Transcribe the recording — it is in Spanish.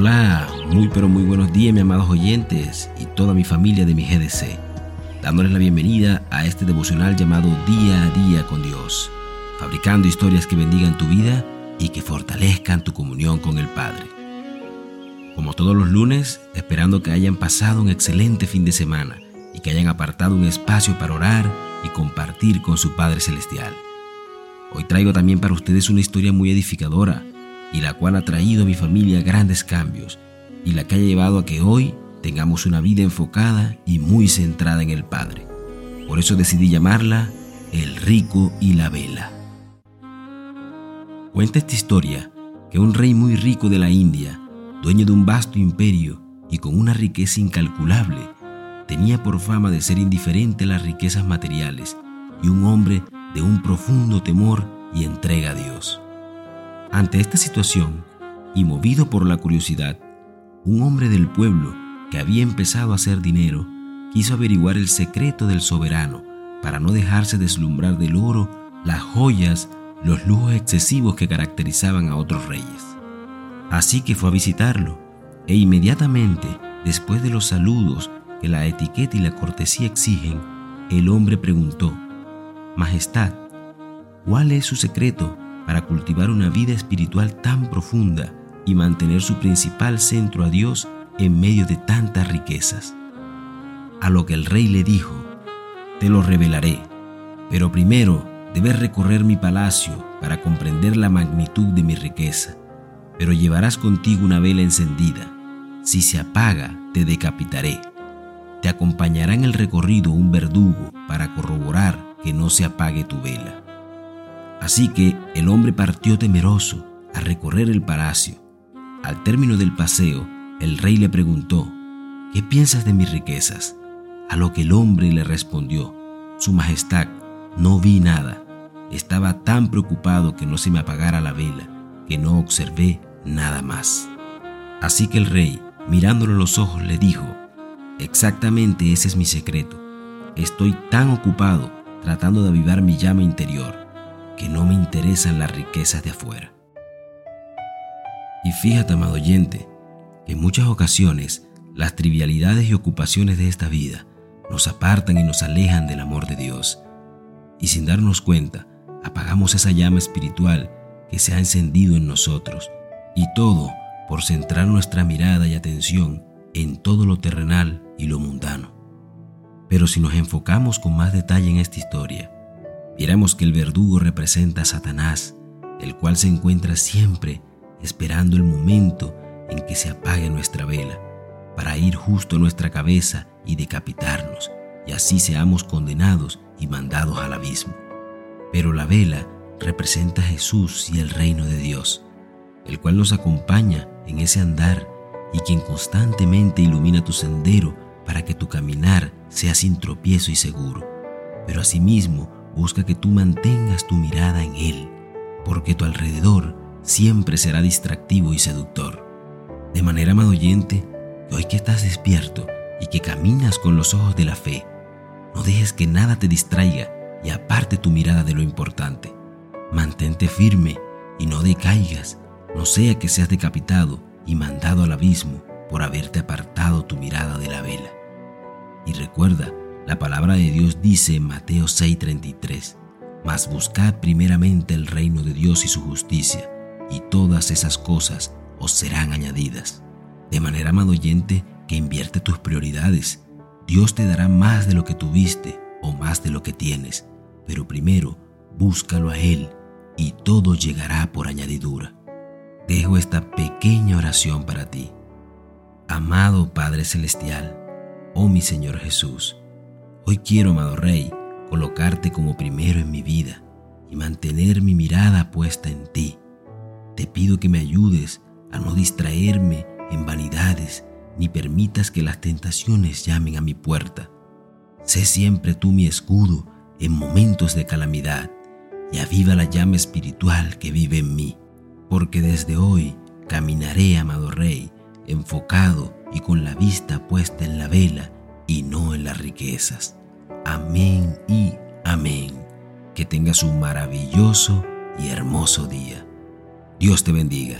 Hola, muy pero muy buenos días mis amados oyentes y toda mi familia de mi GDC, dándoles la bienvenida a este devocional llamado Día a Día con Dios, fabricando historias que bendigan tu vida y que fortalezcan tu comunión con el Padre. Como todos los lunes, esperando que hayan pasado un excelente fin de semana y que hayan apartado un espacio para orar y compartir con su Padre Celestial. Hoy traigo también para ustedes una historia muy edificadora y la cual ha traído a mi familia grandes cambios y la que ha llevado a que hoy tengamos una vida enfocada y muy centrada en el Padre. Por eso decidí llamarla El rico y la vela. Cuenta esta historia que un rey muy rico de la India, dueño de un vasto imperio y con una riqueza incalculable, tenía por fama de ser indiferente a las riquezas materiales y un hombre de un profundo temor y entrega a Dios. Ante esta situación, y movido por la curiosidad, un hombre del pueblo que había empezado a hacer dinero quiso averiguar el secreto del soberano para no dejarse deslumbrar del oro, las joyas, los lujos excesivos que caracterizaban a otros reyes. Así que fue a visitarlo e inmediatamente, después de los saludos que la etiqueta y la cortesía exigen, el hombre preguntó, Majestad, ¿cuál es su secreto para cultivar una vida espiritual tan profunda y mantener su principal centro a Dios en medio de tantas riquezas. A lo que el rey le dijo, te lo revelaré, pero primero debes recorrer mi palacio para comprender la magnitud de mi riqueza, pero llevarás contigo una vela encendida. Si se apaga, te decapitaré. Te acompañará en el recorrido un verdugo para corroborar que no se apague tu vela. Así que el hombre partió temeroso a recorrer el palacio. Al término del paseo, el rey le preguntó, ¿qué piensas de mis riquezas? A lo que el hombre le respondió, Su Majestad, no vi nada. Estaba tan preocupado que no se me apagara la vela, que no observé nada más. Así que el rey, mirándolo a los ojos, le dijo, Exactamente ese es mi secreto. Estoy tan ocupado tratando de avivar mi llama interior que no me interesan las riquezas de afuera. Y fíjate, amado oyente, que en muchas ocasiones las trivialidades y ocupaciones de esta vida nos apartan y nos alejan del amor de Dios. Y sin darnos cuenta, apagamos esa llama espiritual que se ha encendido en nosotros. Y todo por centrar nuestra mirada y atención en todo lo terrenal y lo mundano. Pero si nos enfocamos con más detalle en esta historia, viéramos que el verdugo representa a Satanás, el cual se encuentra siempre esperando el momento en que se apague nuestra vela, para ir justo a nuestra cabeza y decapitarnos, y así seamos condenados y mandados al abismo. Pero la vela representa a Jesús y el reino de Dios, el cual nos acompaña en ese andar y quien constantemente ilumina tu sendero para que tu caminar sea sin tropiezo y seguro. Pero asimismo busca que tú mantengas tu mirada en Él, porque tu alrededor siempre será distractivo y seductor. De manera, amado oyente, que hoy que estás despierto y que caminas con los ojos de la fe, no dejes que nada te distraiga y aparte tu mirada de lo importante. Mantente firme y no decaigas, no sea que seas decapitado y mandado al abismo por haberte apartado tu mirada de la vela. Y recuerda, la palabra de Dios dice en Mateo 6:33, Mas buscad primeramente el reino de Dios y su justicia, y todas esas cosas os serán añadidas. De manera, amado oyente, que invierte tus prioridades. Dios te dará más de lo que tuviste o más de lo que tienes, pero primero búscalo a Él y todo llegará por añadidura. Dejo esta pequeña oración para ti. Amado Padre Celestial, oh mi Señor Jesús, Hoy quiero, amado Rey, colocarte como primero en mi vida y mantener mi mirada puesta en ti. Te pido que me ayudes a no distraerme en vanidades ni permitas que las tentaciones llamen a mi puerta. Sé siempre tú mi escudo en momentos de calamidad y aviva la llama espiritual que vive en mí, porque desde hoy caminaré, amado Rey, enfocado y con la vista puesta en la vela y no en las riquezas. Amén y amén. Que tengas un maravilloso y hermoso día. Dios te bendiga.